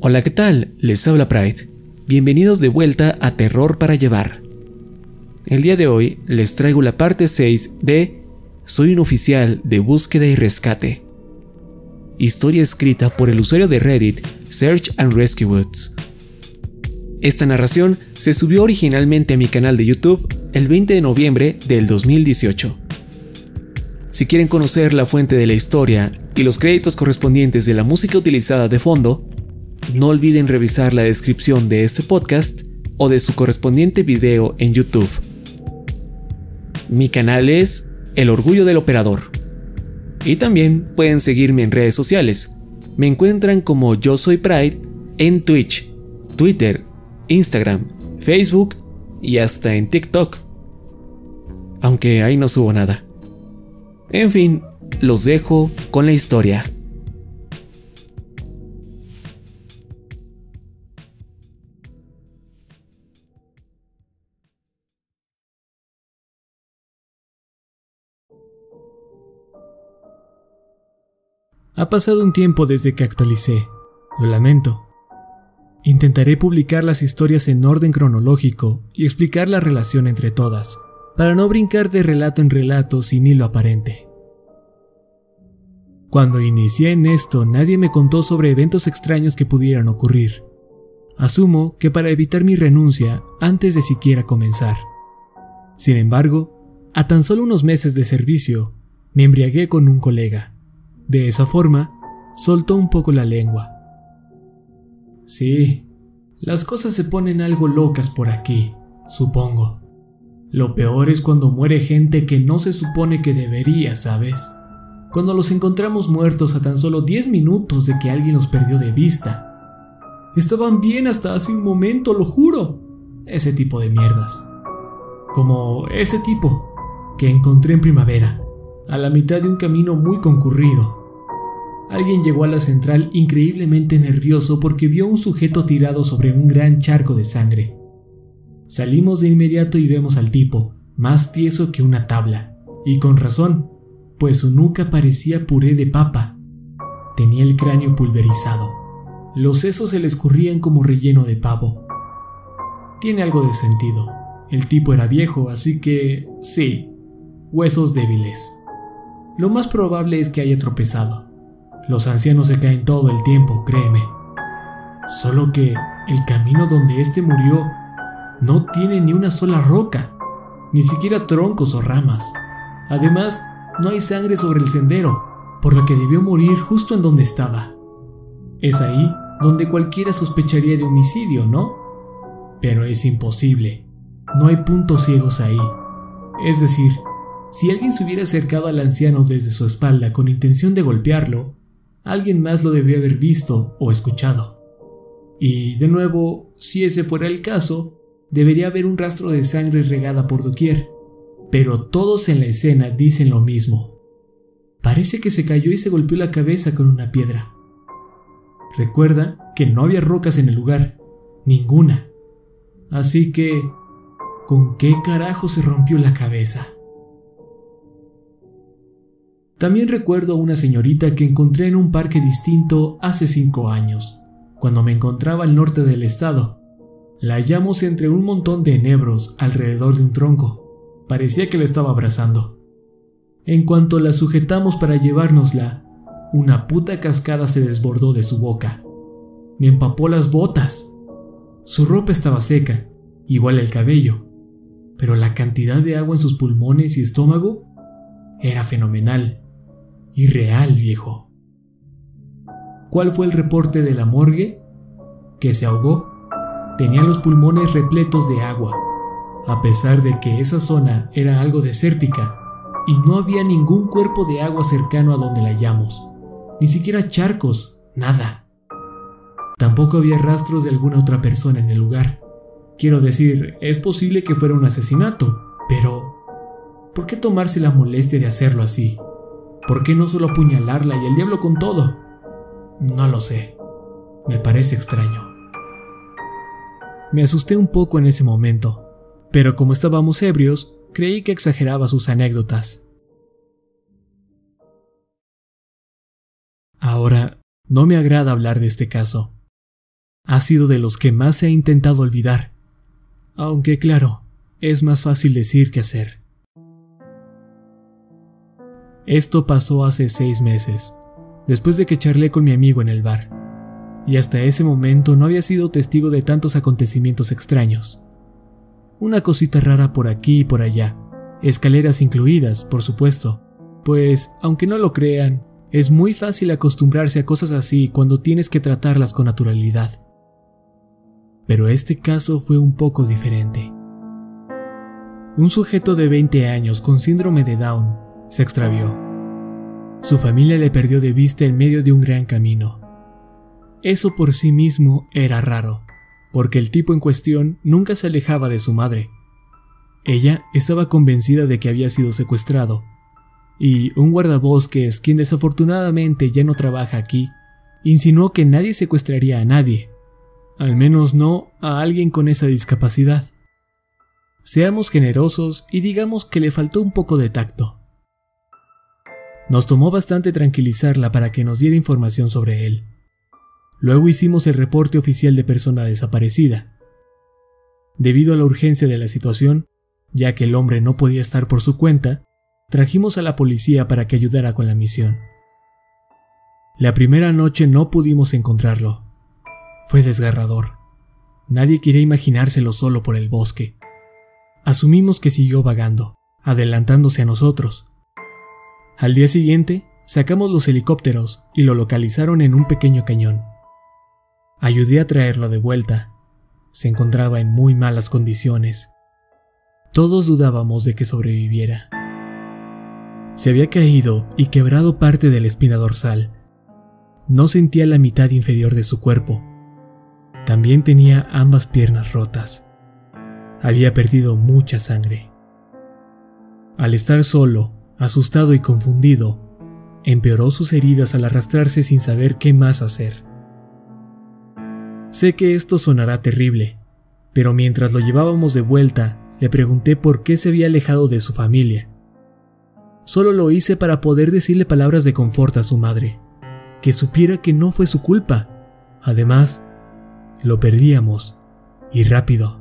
Hola, ¿qué tal? Les habla Pride. Bienvenidos de vuelta a Terror para Llevar. El día de hoy les traigo la parte 6 de Soy un oficial de búsqueda y rescate. Historia escrita por el usuario de Reddit Search and Rescue Woods. Esta narración se subió originalmente a mi canal de YouTube el 20 de noviembre del 2018. Si quieren conocer la fuente de la historia y los créditos correspondientes de la música utilizada de fondo, no olviden revisar la descripción de este podcast o de su correspondiente video en YouTube. Mi canal es El Orgullo del Operador. Y también pueden seguirme en redes sociales. Me encuentran como Yo Soy Pride en Twitch, Twitter, Instagram, Facebook y hasta en TikTok. Aunque ahí no subo nada. En fin, los dejo con la historia. Ha pasado un tiempo desde que actualicé. Lo lamento. Intentaré publicar las historias en orden cronológico y explicar la relación entre todas, para no brincar de relato en relato sin hilo aparente. Cuando inicié en esto nadie me contó sobre eventos extraños que pudieran ocurrir. Asumo que para evitar mi renuncia antes de siquiera comenzar. Sin embargo, a tan solo unos meses de servicio, me embriagué con un colega de esa forma, soltó un poco la lengua. Sí, las cosas se ponen algo locas por aquí, supongo. Lo peor es cuando muere gente que no se supone que debería, ¿sabes? Cuando los encontramos muertos a tan solo 10 minutos de que alguien los perdió de vista. Estaban bien hasta hace un momento, lo juro. Ese tipo de mierdas. Como ese tipo que encontré en primavera, a la mitad de un camino muy concurrido. Alguien llegó a la central increíblemente nervioso porque vio un sujeto tirado sobre un gran charco de sangre. Salimos de inmediato y vemos al tipo, más tieso que una tabla, y con razón, pues su nuca parecía puré de papa. Tenía el cráneo pulverizado. Los sesos se le escurrían como relleno de pavo. Tiene algo de sentido. El tipo era viejo, así que... sí, huesos débiles. Lo más probable es que haya tropezado. Los ancianos se caen todo el tiempo, créeme. Solo que el camino donde éste murió no tiene ni una sola roca, ni siquiera troncos o ramas. Además, no hay sangre sobre el sendero, por lo que debió morir justo en donde estaba. Es ahí donde cualquiera sospecharía de homicidio, ¿no? Pero es imposible. No hay puntos ciegos ahí. Es decir, si alguien se hubiera acercado al anciano desde su espalda con intención de golpearlo, alguien más lo debió haber visto o escuchado. Y de nuevo, si ese fuera el caso, debería haber un rastro de sangre regada por doquier. Pero todos en la escena dicen lo mismo. Parece que se cayó y se golpeó la cabeza con una piedra. Recuerda que no había rocas en el lugar, ninguna. Así que, ¿con qué carajo se rompió la cabeza? También recuerdo a una señorita que encontré en un parque distinto hace cinco años, cuando me encontraba al norte del estado. La hallamos entre un montón de enebros alrededor de un tronco. Parecía que la estaba abrazando. En cuanto la sujetamos para llevárnosla, una puta cascada se desbordó de su boca. Me empapó las botas. Su ropa estaba seca, igual el cabello, pero la cantidad de agua en sus pulmones y estómago era fenomenal. Irreal, viejo. ¿Cuál fue el reporte de la morgue? Que se ahogó. Tenía los pulmones repletos de agua, a pesar de que esa zona era algo desértica y no había ningún cuerpo de agua cercano a donde la hallamos, ni siquiera charcos, nada. Tampoco había rastros de alguna otra persona en el lugar. Quiero decir, es posible que fuera un asesinato, pero ¿por qué tomarse la molestia de hacerlo así? ¿Por qué no solo apuñalarla y el diablo con todo? No lo sé. Me parece extraño. Me asusté un poco en ese momento, pero como estábamos ebrios, creí que exageraba sus anécdotas. Ahora, no me agrada hablar de este caso, ha sido de los que más se ha intentado olvidar. Aunque claro, es más fácil decir que hacer. Esto pasó hace seis meses, después de que charlé con mi amigo en el bar, y hasta ese momento no había sido testigo de tantos acontecimientos extraños. Una cosita rara por aquí y por allá, escaleras incluidas, por supuesto, pues, aunque no lo crean, es muy fácil acostumbrarse a cosas así cuando tienes que tratarlas con naturalidad. Pero este caso fue un poco diferente. Un sujeto de 20 años con síndrome de Down se extravió. Su familia le perdió de vista en medio de un gran camino. Eso por sí mismo era raro, porque el tipo en cuestión nunca se alejaba de su madre. Ella estaba convencida de que había sido secuestrado y un guardabosques, quien desafortunadamente ya no trabaja aquí, insinuó que nadie secuestraría a nadie, al menos no a alguien con esa discapacidad. Seamos generosos y digamos que le faltó un poco de tacto. Nos tomó bastante tranquilizarla para que nos diera información sobre él. Luego hicimos el reporte oficial de persona desaparecida. Debido a la urgencia de la situación, ya que el hombre no podía estar por su cuenta, trajimos a la policía para que ayudara con la misión. La primera noche no pudimos encontrarlo. Fue desgarrador. Nadie quería imaginárselo solo por el bosque. Asumimos que siguió vagando, adelantándose a nosotros. Al día siguiente, sacamos los helicópteros y lo localizaron en un pequeño cañón. Ayudé a traerlo de vuelta. Se encontraba en muy malas condiciones. Todos dudábamos de que sobreviviera. Se había caído y quebrado parte de la espina dorsal. No sentía la mitad inferior de su cuerpo. También tenía ambas piernas rotas. Había perdido mucha sangre. Al estar solo, asustado y confundido, empeoró sus heridas al arrastrarse sin saber qué más hacer. Sé que esto sonará terrible, pero mientras lo llevábamos de vuelta, le pregunté por qué se había alejado de su familia Solo lo hice para poder decirle palabras de confort a su madre, que supiera que no fue su culpa. Además, lo perdíamos, y rápido,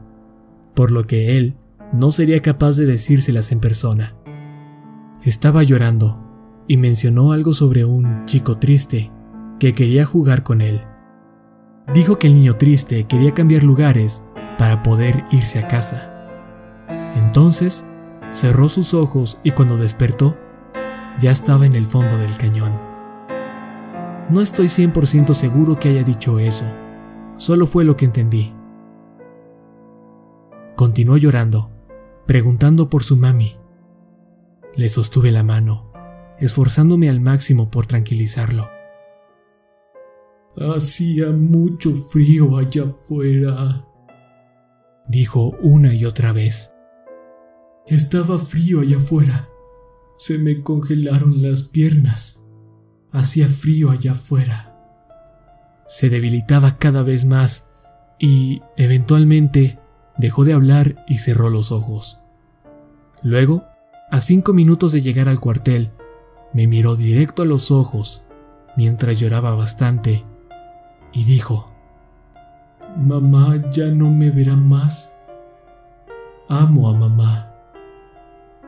por lo que él no sería capaz de decírselas en persona. Estaba llorando y mencionó algo sobre un chico triste que quería jugar con él. Dijo que el niño triste quería cambiar lugares para poder irse a casa. Entonces cerró sus ojos y cuando despertó, ya estaba en el fondo del cañón. No estoy 100% seguro que haya dicho eso, solo fue lo que entendí. Continuó llorando, preguntando por su mami. Le sostuve la mano, esforzándome al máximo por tranquilizarlo. Hacía mucho frío allá afuera, dijo una y otra vez. Estaba frío allá afuera. Se me congelaron las piernas. Hacía frío allá afuera. Se debilitaba cada vez más y, eventualmente, dejó de hablar y cerró los ojos. Luego, a cinco minutos de llegar al cuartel, me miró directo a los ojos mientras lloraba bastante y dijo, Mamá ya no me verá más. Amo a mamá.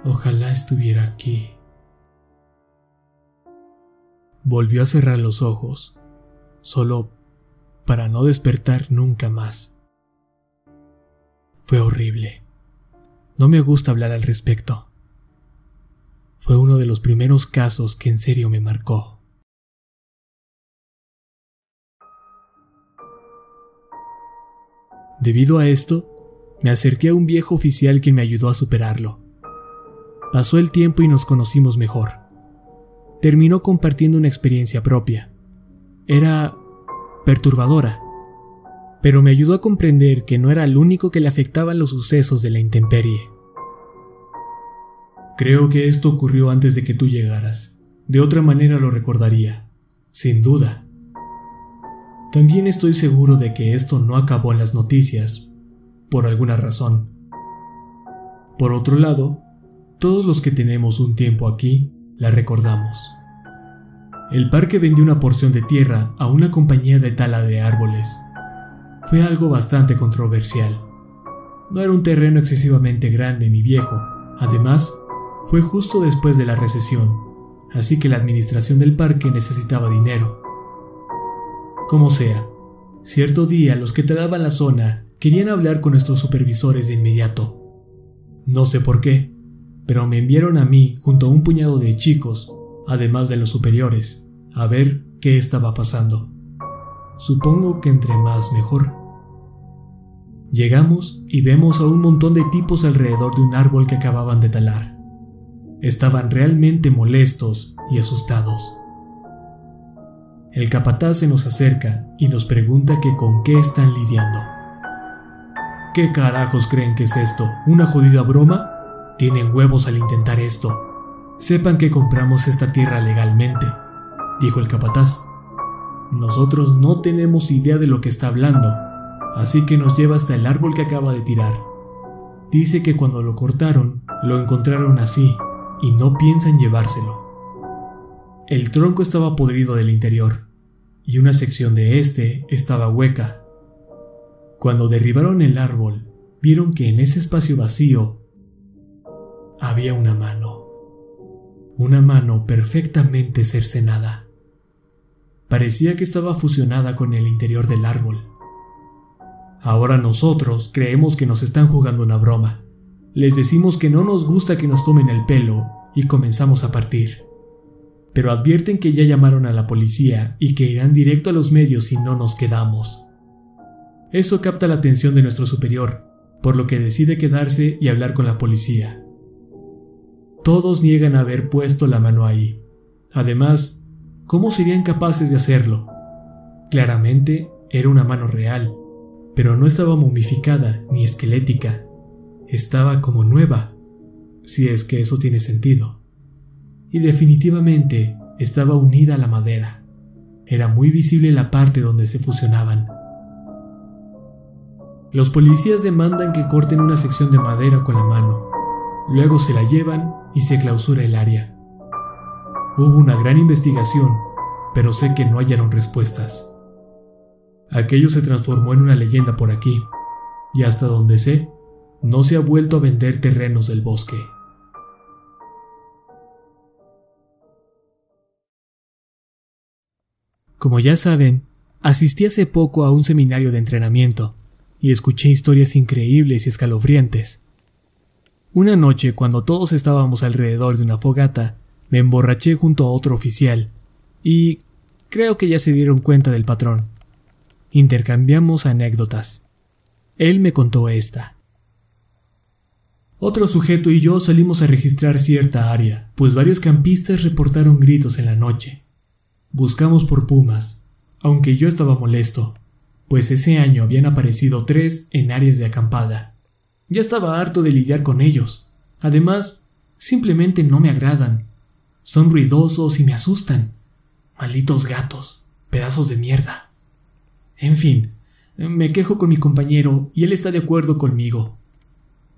Ojalá estuviera aquí. Volvió a cerrar los ojos, solo para no despertar nunca más. Fue horrible. No me gusta hablar al respecto. Fue uno de los primeros casos que en serio me marcó. Debido a esto, me acerqué a un viejo oficial que me ayudó a superarlo. Pasó el tiempo y nos conocimos mejor. Terminó compartiendo una experiencia propia. Era perturbadora, pero me ayudó a comprender que no era el único que le afectaban los sucesos de la intemperie. Creo que esto ocurrió antes de que tú llegaras. De otra manera lo recordaría, sin duda. También estoy seguro de que esto no acabó en las noticias, por alguna razón. Por otro lado, todos los que tenemos un tiempo aquí la recordamos. El parque vendió una porción de tierra a una compañía de tala de árboles. fue algo bastante controversial. No era un terreno excesivamente grande ni viejo, además, fue justo después de la recesión, así que la administración del parque necesitaba dinero. Como sea, cierto día los que te daban la zona querían hablar con nuestros supervisores de inmediato. No sé por qué, pero me enviaron a mí junto a un puñado de chicos, además de los superiores, a ver qué estaba pasando. Supongo que entre más mejor. Llegamos y vemos a un montón de tipos alrededor de un árbol que acababan de talar. Estaban realmente molestos y asustados. El capataz se nos acerca y nos pregunta que con qué están lidiando. ¿Qué carajos creen que es esto? ¿Una jodida broma? Tienen huevos al intentar esto. Sepan que compramos esta tierra legalmente, dijo el capataz. Nosotros no tenemos idea de lo que está hablando, así que nos lleva hasta el árbol que acaba de tirar. Dice que cuando lo cortaron, lo encontraron así, y no piensan llevárselo. El tronco estaba podrido del interior, y una sección de este estaba hueca. Cuando derribaron el árbol, vieron que en ese espacio vacío había una mano. Una mano perfectamente cercenada. Parecía que estaba fusionada con el interior del árbol. Ahora nosotros creemos que nos están jugando una broma. Les decimos que no nos gusta que nos tomen el pelo y comenzamos a partir. Pero advierten que ya llamaron a la policía y que irán directo a los medios si no nos quedamos. Eso capta la atención de nuestro superior, por lo que decide quedarse y hablar con la policía. Todos niegan haber puesto la mano ahí. Además, ¿cómo serían capaces de hacerlo? Claramente era una mano real, pero no estaba momificada ni esquelética. Estaba como nueva, si es que eso tiene sentido. Y definitivamente estaba unida a la madera. Era muy visible la parte donde se fusionaban. Los policías demandan que corten una sección de madera con la mano. Luego se la llevan y se clausura el área. Hubo una gran investigación, pero sé que no hallaron respuestas. Aquello se transformó en una leyenda por aquí, y hasta donde sé, no se ha vuelto a vender terrenos del bosque. Como ya saben, asistí hace poco a un seminario de entrenamiento y escuché historias increíbles y escalofriantes. Una noche, cuando todos estábamos alrededor de una fogata, me emborraché junto a otro oficial y creo que ya se dieron cuenta del patrón. Intercambiamos anécdotas. Él me contó esta. Otro sujeto y yo salimos a registrar cierta área, pues varios campistas reportaron gritos en la noche. Buscamos por pumas, aunque yo estaba molesto, pues ese año habían aparecido tres en áreas de acampada. Ya estaba harto de lidiar con ellos. Además, simplemente no me agradan. Son ruidosos y me asustan. Malditos gatos, pedazos de mierda. En fin, me quejo con mi compañero y él está de acuerdo conmigo.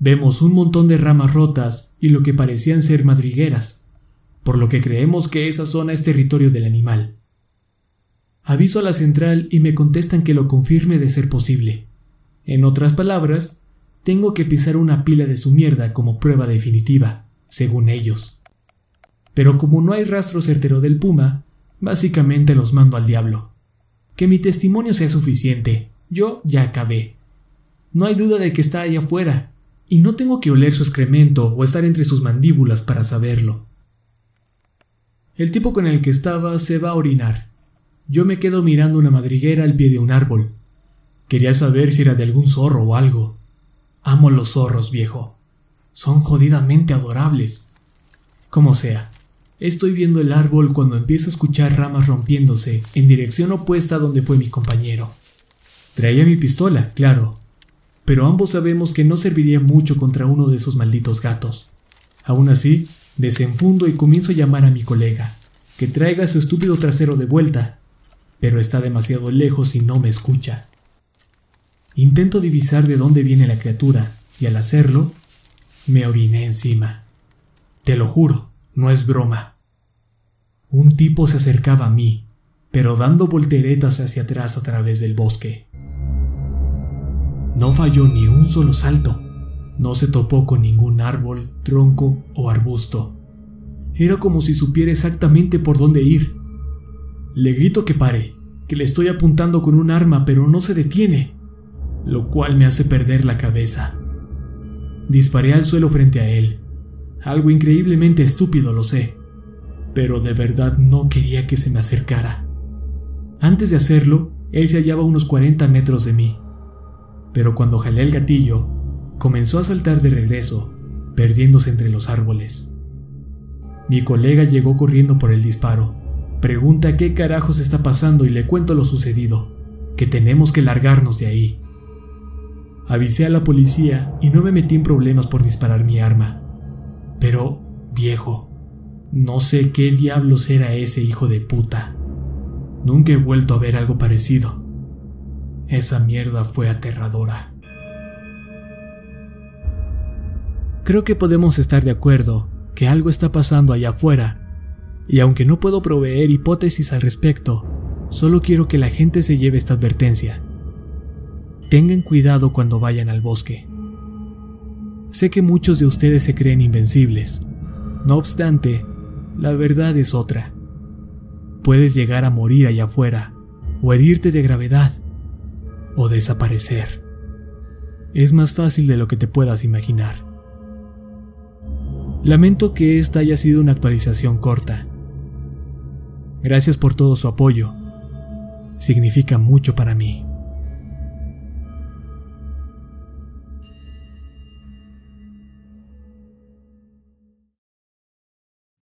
Vemos un montón de ramas rotas y lo que parecían ser madrigueras, por lo que creemos que esa zona es territorio del animal. Aviso a la central y me contestan que lo confirme de ser posible. En otras palabras, tengo que pisar una pila de su mierda como prueba definitiva, según ellos. Pero como no hay rastro certero del puma, básicamente los mando al diablo. Que mi testimonio sea suficiente. Yo ya acabé. No hay duda de que está ahí afuera, y no tengo que oler su excremento o estar entre sus mandíbulas para saberlo. El tipo con el que estaba se va a orinar. Yo me quedo mirando una madriguera al pie de un árbol. Quería saber si era de algún zorro o algo. Amo los zorros, viejo. Son jodidamente adorables. Como sea, Estoy viendo el árbol cuando empiezo a escuchar ramas rompiéndose en dirección opuesta a donde fue mi compañero. Traía mi pistola, claro, pero ambos sabemos que no serviría mucho contra uno de esos malditos gatos. Aún así, desenfundo y comienzo a llamar a mi colega, que traiga su estúpido trasero de vuelta, pero está demasiado lejos y no me escucha. Intento divisar de dónde viene la criatura, y al hacerlo, me oriné encima. Te lo juro, no es broma. Un tipo se acercaba a mí, pero dando volteretas hacia atrás a través del bosque. No falló ni un solo salto. No se topó con ningún árbol, tronco o arbusto. Era como si supiera exactamente por dónde ir. Le grito que pare, que le estoy apuntando con un arma, pero no se detiene, lo cual me hace perder la cabeza. Disparé al suelo frente a él. Algo increíblemente estúpido, lo sé, pero de verdad no quería que se me acercara. Antes de hacerlo, él se hallaba a unos 40 metros de mí, pero cuando jalé el gatillo, comenzó a saltar de regreso, perdiéndose entre los árboles. Mi colega llegó corriendo por el disparo. Pregunta qué carajos está pasando y le cuento lo sucedido, que tenemos que largarnos de ahí. Avisé a la policía y no me metí en problemas por disparar mi arma. Pero, viejo, no sé qué diablos era ese hijo de puta. Nunca he vuelto a ver algo parecido. Esa mierda fue aterradora. Creo que podemos estar de acuerdo que algo está pasando allá afuera, y aunque no puedo proveer hipótesis al respecto, solo quiero que la gente se lleve esta advertencia. Tengan cuidado cuando vayan al bosque. Sé que muchos de ustedes se creen invencibles. No obstante, la verdad es otra. Puedes llegar a morir allá afuera, o herirte de gravedad, o desaparecer. Es más fácil de lo que te puedas imaginar. Lamento que esta haya sido una actualización corta. Gracias por todo su apoyo. Significa mucho para mí.